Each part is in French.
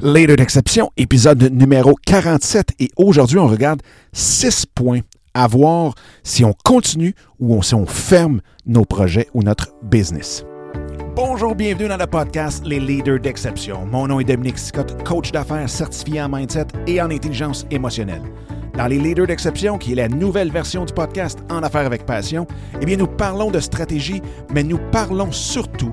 Later d'exception, épisode numéro 47. Et aujourd'hui, on regarde 6 points à voir si on continue ou si on ferme nos projets ou notre business. Bonjour, bienvenue dans le podcast Les Leaders d'exception. Mon nom est Dominique Scott, coach d'affaires certifié en mindset et en intelligence émotionnelle. Dans les Leaders d'exception, qui est la nouvelle version du podcast En affaires avec passion, eh bien nous parlons de stratégie, mais nous parlons surtout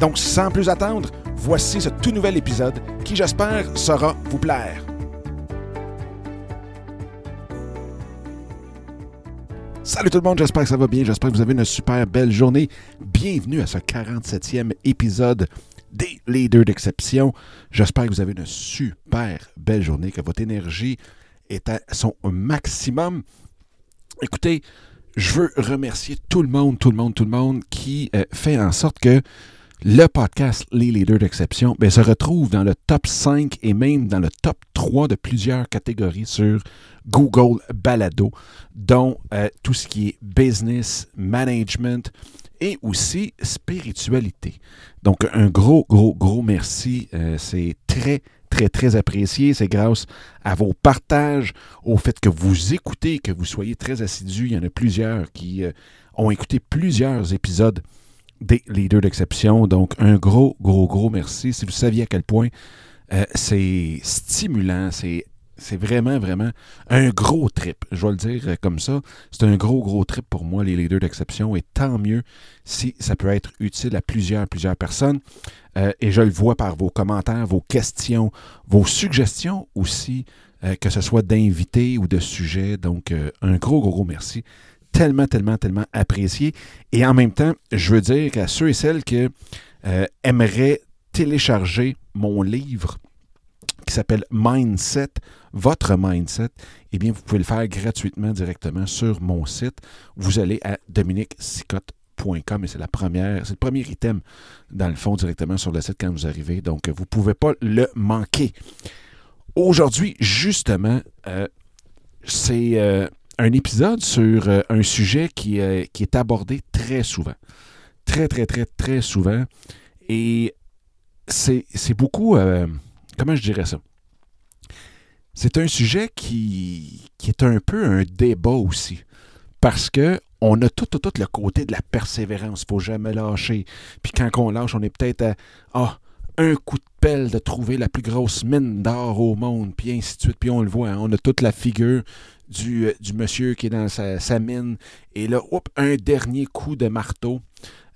Donc, sans plus attendre, voici ce tout nouvel épisode qui, j'espère, saura vous plaire. Salut tout le monde, j'espère que ça va bien, j'espère que vous avez une super belle journée. Bienvenue à ce 47e épisode des Leaders d'exception. J'espère que vous avez une super belle journée, que votre énergie est à son maximum. Écoutez, je veux remercier tout le monde, tout le monde, tout le monde qui euh, fait en sorte que le podcast Les Leaders d'exception ben, se retrouve dans le top 5 et même dans le top 3 de plusieurs catégories sur Google Balado, dont euh, tout ce qui est business, management et aussi spiritualité. Donc un gros, gros, gros merci. Euh, c'est très, très, très apprécié. C'est grâce à vos partages, au fait que vous écoutez, que vous soyez très assidus. Il y en a plusieurs qui euh, ont écouté plusieurs épisodes des leaders d'exception. Donc, un gros, gros, gros merci. Si vous saviez à quel point euh, c'est stimulant, c'est vraiment, vraiment un gros trip. Je vais le dire euh, comme ça. C'est un gros, gros trip pour moi, les leaders d'exception. Et tant mieux si ça peut être utile à plusieurs, plusieurs personnes. Euh, et je le vois par vos commentaires, vos questions, vos suggestions aussi, que ce soit d'invités ou de sujets. Donc, un gros, gros, gros merci tellement, tellement, tellement apprécié. Et en même temps, je veux dire qu'à ceux et celles qui euh, aimeraient télécharger mon livre qui s'appelle Mindset, votre mindset, eh bien, vous pouvez le faire gratuitement directement sur mon site. Vous allez à dominiquesicotte.com et c'est la première, c'est le premier item dans le fond directement sur le site quand vous arrivez. Donc, vous ne pouvez pas le manquer. Aujourd'hui, justement, euh, c'est euh, un épisode sur euh, un sujet qui, euh, qui, est abordé très souvent. Très, très, très, très souvent. Et c'est beaucoup... Euh, comment je dirais ça? C'est un sujet qui, qui, est un peu un débat aussi. Parce que on a tout, tout, tout le côté de la persévérance. Il ne faut jamais lâcher. Puis quand on lâche, on est peut-être à ah, un coup de pelle de trouver la plus grosse mine d'or au monde, puis ainsi de suite. Puis on le voit, hein. on a toute la figure euh, du, monsieur qui est dans sa, mine. Et là, un dernier coup de marteau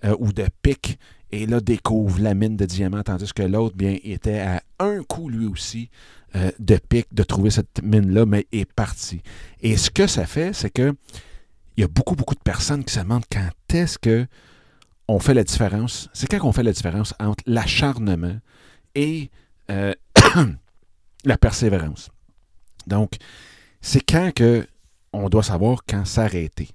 euh, ou de pic. Et là, découvre la mine de diamants, tandis que l'autre, bien, était à un coup lui aussi euh, de pic de trouver cette mine-là, mais est parti. Et ce que ça fait, c'est que il y a beaucoup, beaucoup de personnes qui se demandent quand est-ce que on fait la différence. C'est quand on fait la différence entre l'acharnement et la persévérance. Donc, c'est quand que on doit savoir quand s'arrêter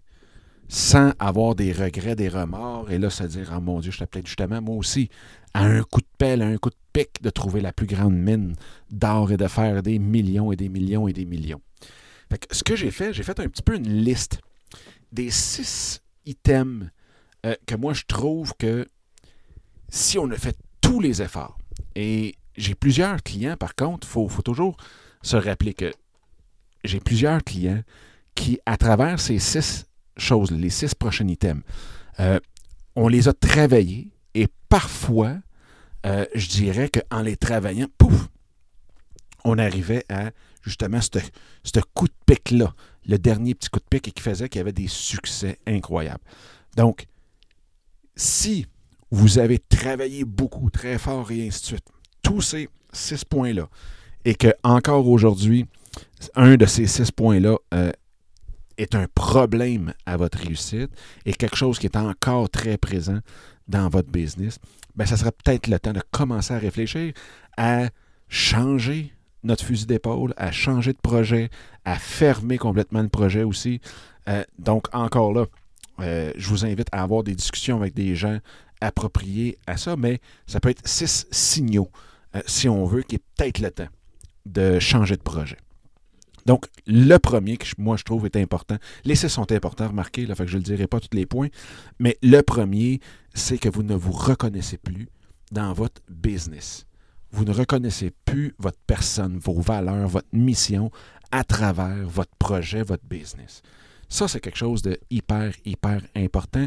sans avoir des regrets, des remords, et là se dire, oh mon Dieu, je t'appelais justement, moi aussi, à un coup de pelle, à un coup de pic, de trouver la plus grande mine d'or et de faire des millions et des millions et des millions. ce que j'ai fait, j'ai fait un petit peu une liste des six items euh, que moi je trouve que si on a fait tous les efforts, et j'ai plusieurs clients par contre, il faut, faut toujours se rappeler que j'ai plusieurs clients qui, à travers ces six choses, les six prochains items, euh, on les a travaillés et parfois, euh, je dirais qu'en les travaillant, pouf, on arrivait à justement ce coup de pic-là, le dernier petit coup de pic et qui faisait qu'il y avait des succès incroyables. Donc, si vous avez travaillé beaucoup, très fort et ainsi de suite, tous ces six points-là, et que encore aujourd'hui, un de ces six points-là euh, est un problème à votre réussite et quelque chose qui est encore très présent dans votre business, bien, ça serait peut-être le temps de commencer à réfléchir à changer notre fusil d'épaule, à changer de projet, à fermer complètement le projet aussi. Euh, donc, encore là, euh, je vous invite à avoir des discussions avec des gens appropriés à ça, mais ça peut être six signaux, si on veut, qui est peut-être le temps de changer de projet. Donc, le premier que moi je trouve est important, les six sont importants, remarquez, là, fait que je ne dirai pas tous les points, mais le premier, c'est que vous ne vous reconnaissez plus dans votre business. Vous ne reconnaissez plus votre personne, vos valeurs, votre mission à travers votre projet, votre business. Ça, c'est quelque chose de hyper, hyper important.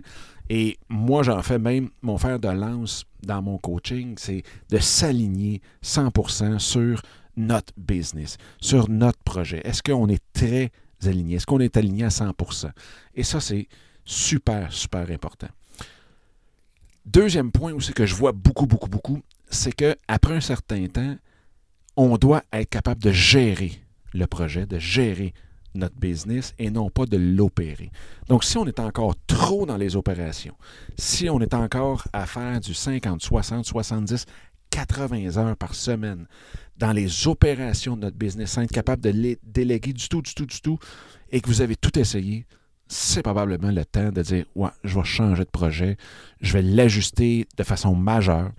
Et moi, j'en fais même mon fer de lance dans mon coaching, c'est de s'aligner 100% sur notre business, sur notre projet? Est-ce qu'on est très aligné? Est-ce qu'on est aligné à 100%? Et ça, c'est super, super important. Deuxième point aussi que je vois beaucoup, beaucoup, beaucoup, c'est qu'après un certain temps, on doit être capable de gérer le projet, de gérer notre business et non pas de l'opérer. Donc, si on est encore trop dans les opérations, si on est encore à faire du 50, 60, 70, 80 heures par semaine dans les opérations de notre business, sans être capable de les déléguer du tout, du tout, du tout, et que vous avez tout essayé, c'est probablement le temps de dire Ouais, je vais changer de projet, je vais l'ajuster de façon majeure,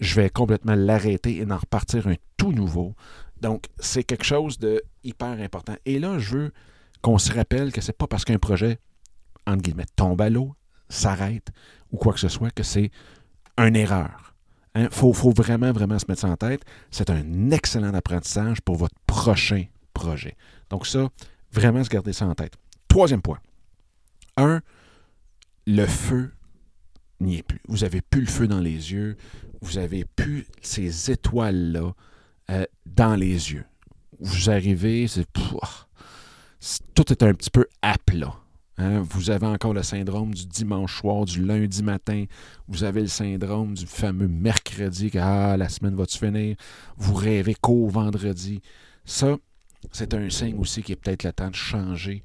je vais complètement l'arrêter et en repartir un tout nouveau. Donc, c'est quelque chose de hyper important. Et là, je veux qu'on se rappelle que c'est pas parce qu'un projet, entre guillemets, tombe à l'eau, s'arrête ou quoi que ce soit, que c'est une erreur. Il hein. faut, vraiment, vraiment se mettre ça en tête. C'est un excellent apprentissage pour votre prochain projet. Donc ça, vraiment se garder ça en tête. Troisième point. Un, le feu n'y est plus. Vous n'avez plus le feu dans les yeux. Vous n'avez plus ces étoiles-là euh, dans les yeux. Vous arrivez, c'est, tout est un petit peu à plat. Hein. Vous avez encore le syndrome du dimanche soir, du lundi matin. Vous avez le syndrome du fameux mercredi, que ah, la semaine va-tu finir? Vous rêvez qu'au vendredi. Ça, c'est un signe aussi qui est peut-être le temps de changer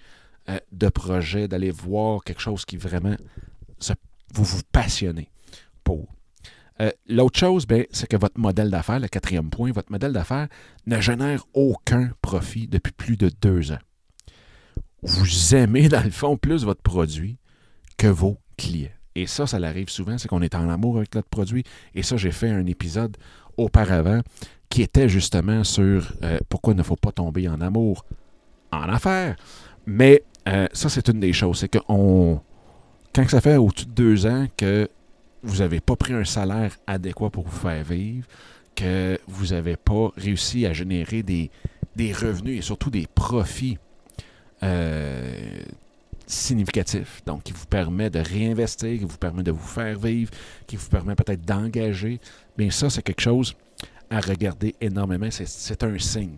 euh, de projet, d'aller voir quelque chose qui vraiment vous vous passionnez pour. Euh, l'autre chose, ben, c'est que votre modèle d'affaires, le quatrième point, votre modèle d'affaires ne génère aucun profit depuis plus de deux ans. Vous aimez, dans le fond, plus votre produit que vos clients. Et ça, ça arrive souvent, c'est qu'on est en amour avec notre produit. Et ça, j'ai fait un épisode auparavant qui était justement sur euh, pourquoi il ne faut pas tomber en amour en affaires. Mais euh, ça, c'est une des choses. C'est que quand ça fait au-dessus de deux ans que vous n'avez pas pris un salaire adéquat pour vous faire vivre, que vous n'avez pas réussi à générer des, revenus et surtout des profits euh, significatifs, donc qui vous permet de réinvestir, qui vous permet de vous faire vivre, qui vous permet peut-être d'engager, bien ça, c'est quelque chose à regarder énormément. C'est un signe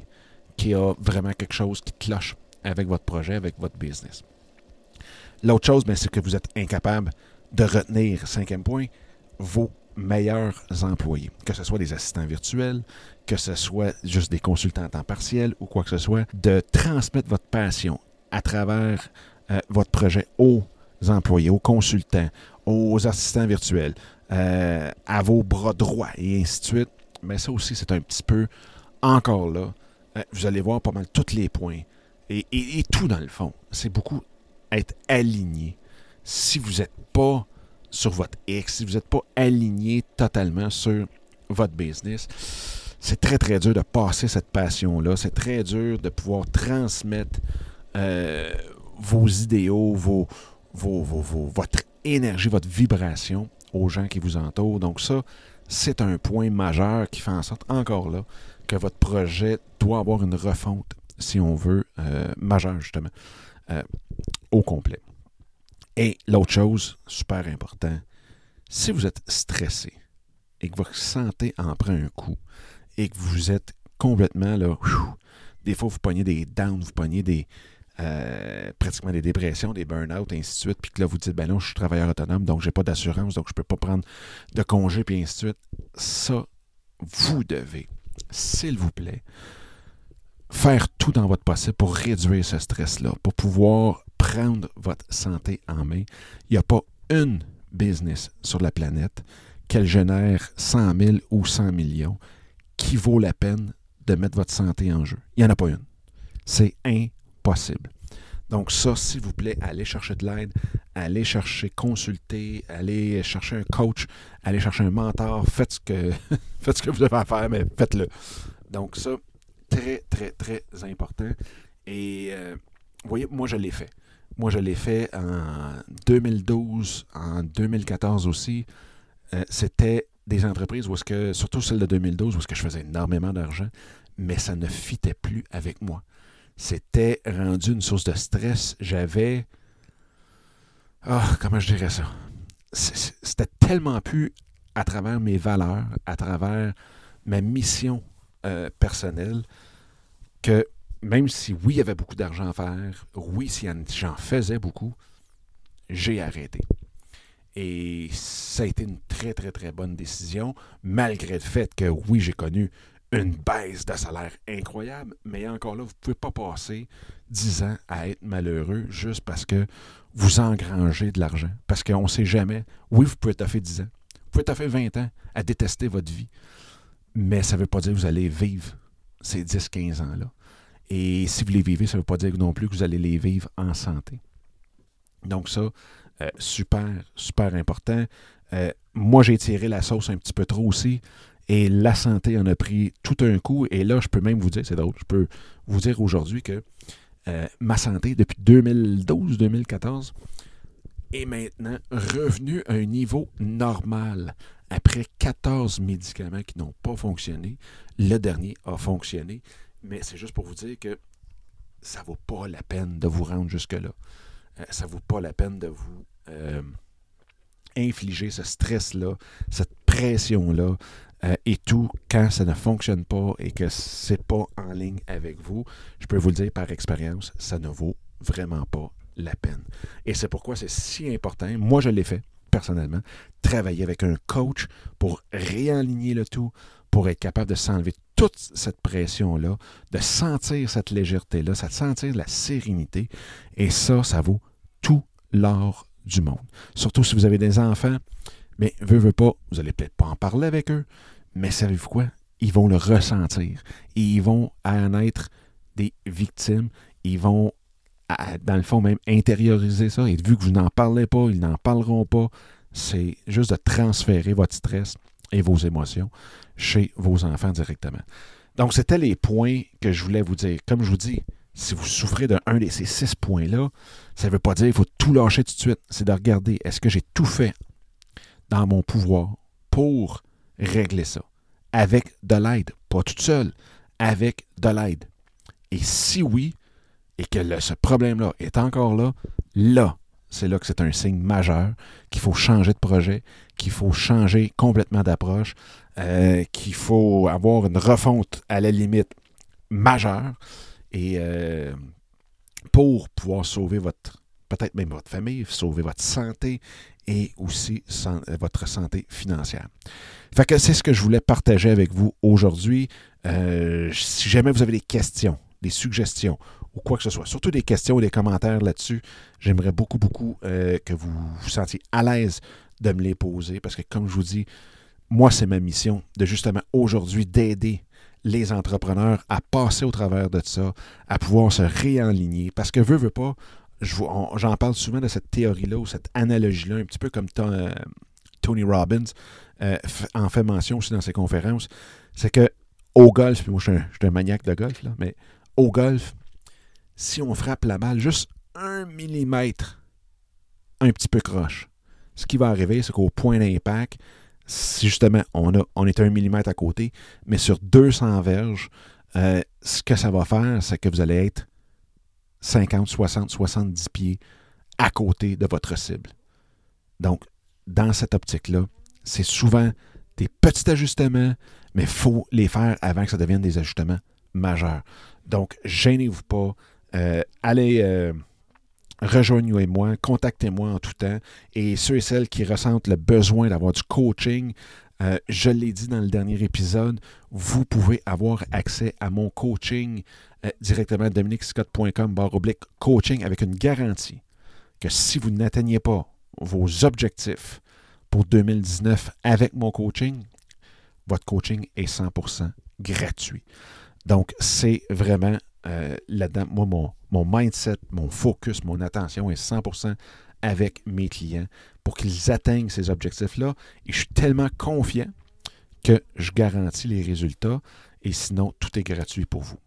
qu'il y a vraiment quelque chose qui cloche avec votre projet, avec votre business. L'autre chose, c'est que vous êtes incapable de retenir, cinquième point, vos meilleurs employés, que ce soit des assistants virtuels, que ce soit juste des consultants en temps partiel ou quoi que ce soit, de transmettre votre passion à travers euh, votre projet aux employés, aux consultants, aux assistants virtuels, euh, à vos bras droits et ainsi de suite. Mais ça aussi, c'est un petit peu encore là. Euh, vous allez voir pas mal tous les points et, et tout dans le fond. C'est beaucoup être aligné si vous n'êtes pas sur votre X, si vous n'êtes pas aligné totalement sur votre business, c'est très, très dur de passer cette passion-là. C'est très dur de pouvoir transmettre euh, vos idéaux, vos, votre énergie, votre vibration aux gens qui vous entourent. Donc ça, c'est un point majeur qui fait en sorte, encore là, que votre projet doit avoir une refonte, si on veut, euh, majeure justement, euh, au complet. Et l'autre chose, super important, si vous êtes stressé et que votre santé en prend un coup et que vous êtes complètement là, des fois vous pognez des downs, vous pognez des euh, pratiquement des dépressions, des burn-out, et ainsi de suite, puis que là vous dites, ben non, je suis travailleur autonome, donc j'ai pas d'assurance, donc je peux pas prendre de congé, puis ainsi de suite. Ça, vous devez, s'il vous plaît, faire tout dans votre possible pour réduire ce stress-là, pour pouvoir prendre votre santé en main. Il n'y a pas une business sur la planète qu'elle génère 100 000 ou 100 millions qui vaut la peine de mettre votre santé en jeu. Il n'y en a pas une. C'est impossible. Donc ça, s'il vous plaît, allez chercher de l'aide, allez chercher, consulter, allez chercher un coach, allez chercher un mentor, faites ce que, faites ce que vous devez faire, mais faites-le. Donc ça, très, très, très important. Et euh, vous voyez, moi, je l'ai fait. Moi, je l'ai fait en 2012, en 2014 aussi. Euh, c'était des entreprises où est-ce que, surtout celle de 2012, où est-ce que je faisais énormément d'argent, mais ça ne fitait plus avec moi. C'était rendu une source de stress. J'avais. Ah, comment je dirais ça? C'était tellement plus à travers mes valeurs, à travers ma mission euh, personnelle, que même si oui, il y avait beaucoup d'argent à faire, oui, si j'en faisais beaucoup, j'ai arrêté. Et ça a été une très, très, très bonne décision, malgré le fait que oui, j'ai connu une baisse de salaire incroyable, mais encore là, vous ne pouvez pas passer 10 ans à être malheureux juste parce que vous engrangez de l'argent. Parce qu'on ne sait jamais. Oui, vous pouvez fait 10 ans. Vous pouvez fait 20 ans à détester votre vie. Mais ça ne veut pas dire que vous allez vivre ces 10-15 ans-là. Et si vous les vivez, ça ne veut pas dire non plus que vous allez les vivre en santé. Donc ça, euh, super, super important. Euh, moi, j'ai tiré la sauce un petit peu trop aussi. Et la santé en a pris tout un coup. Et là, je peux même vous dire, c'est drôle, je peux vous dire aujourd'hui que euh, ma santé, depuis 2012-2014, est maintenant revenue à un niveau normal. Après 14 médicaments qui n'ont pas fonctionné, le dernier a fonctionné. Mais c'est juste pour vous dire que ça ne vaut pas la peine de vous rendre jusque-là. Euh, ça ne vaut pas la peine de vous euh, infliger ce stress-là, cette pression-là, euh, et tout quand ça ne fonctionne pas et que c'est pas en ligne avec vous, je peux vous le dire par expérience, ça ne vaut vraiment pas la peine. Et c'est pourquoi c'est si important. Moi, je l'ai fait personnellement, travailler avec un coach pour réaligner le tout, pour être capable de s'enlever toute cette pression-là, de sentir cette légèreté-là, de sentir la sérénité. Et ça, ça vaut tout l'or du monde. Surtout si vous avez des enfants, mais veut, veut pas, vous n'allez peut-être pas en parler avec eux, mais savez-vous quoi? Ils vont le ressentir. Ils vont en être des victimes. Ils vont, dans le fond, même intérioriser ça. Et vu que vous n'en parlez pas, ils n'en parleront pas. C'est juste de transférer votre stress et vos émotions chez vos enfants directement. Donc, c'était les points que je voulais vous dire. Comme je vous dis, si vous souffrez d'un de ces six points-là, ça ne veut pas dire qu'il faut tout lâcher tout de suite. C'est de regarder, est-ce que j'ai tout fait dans mon pouvoir pour régler ça? Avec de l'aide, pas toute seule, avec de l'aide. Et si oui, et que ce problème-là est encore là, là, c'est là que c'est un signe majeur qu'il faut changer de projet, qu'il faut changer complètement d'approche, euh, qu'il faut avoir une refonte à la limite majeure et euh, pour pouvoir sauver votre peut-être même votre famille, sauver votre santé et aussi votre santé financière. C'est ce que je voulais partager avec vous aujourd'hui. Euh, si jamais vous avez des questions, des suggestions ou quoi que ce soit, surtout des questions ou des commentaires là-dessus, j'aimerais beaucoup, beaucoup euh, que vous vous sentiez à l'aise de me les poser parce que, comme je vous dis, moi, c'est ma mission de justement aujourd'hui d'aider les entrepreneurs à passer au travers de ça, à pouvoir se réaligner. Parce que, veut, veut pas, j'en parle souvent de cette théorie-là ou cette analogie-là, un petit peu comme euh, Tony Robbins euh, en fait mention aussi dans ses conférences. C'est que au golf, puis moi je suis, un, maniaque de golf, là, mais au golf, si on frappe la balle juste un millimètre un petit peu croche, ce qui va arriver, c'est qu'au point d'impact, si justement on, a, on est un millimètre à côté, mais sur 200 verges, euh, ce que ça va faire, c'est que vous allez être 50, 60, 70 pieds à côté de votre cible. Donc, dans cette optique-là, c'est souvent des petits ajustements, mais il faut les faire avant que ça devienne des ajustements majeurs. Donc, gênez-vous pas. Euh, allez, euh, rejoignez-moi, contactez-moi en tout temps. Et ceux et celles qui ressentent le besoin d'avoir du coaching, euh, je l'ai dit dans le dernier épisode, vous pouvez avoir accès à mon coaching euh, directement à dominicscott.com oblique coaching avec une garantie que si vous n'atteignez pas vos objectifs pour 2019 avec mon coaching, votre coaching est 100% gratuit. Donc, c'est vraiment euh, là-dedans, moi, mon, mindset, mon focus, mon attention est 100% avec mes clients pour qu'ils atteignent ces objectifs-là. Et je suis tellement confiant que je garantis les résultats. Et sinon, tout est gratuit pour vous.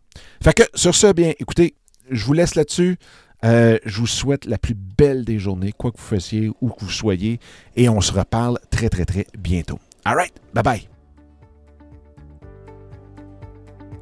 Fait que sur ce, bien, écoutez, je vous laisse là-dessus. Euh, je vous souhaite la plus belle des journées, quoi que vous fassiez, où que vous soyez. Et on se reparle très, très, très bientôt. All right, bye bye.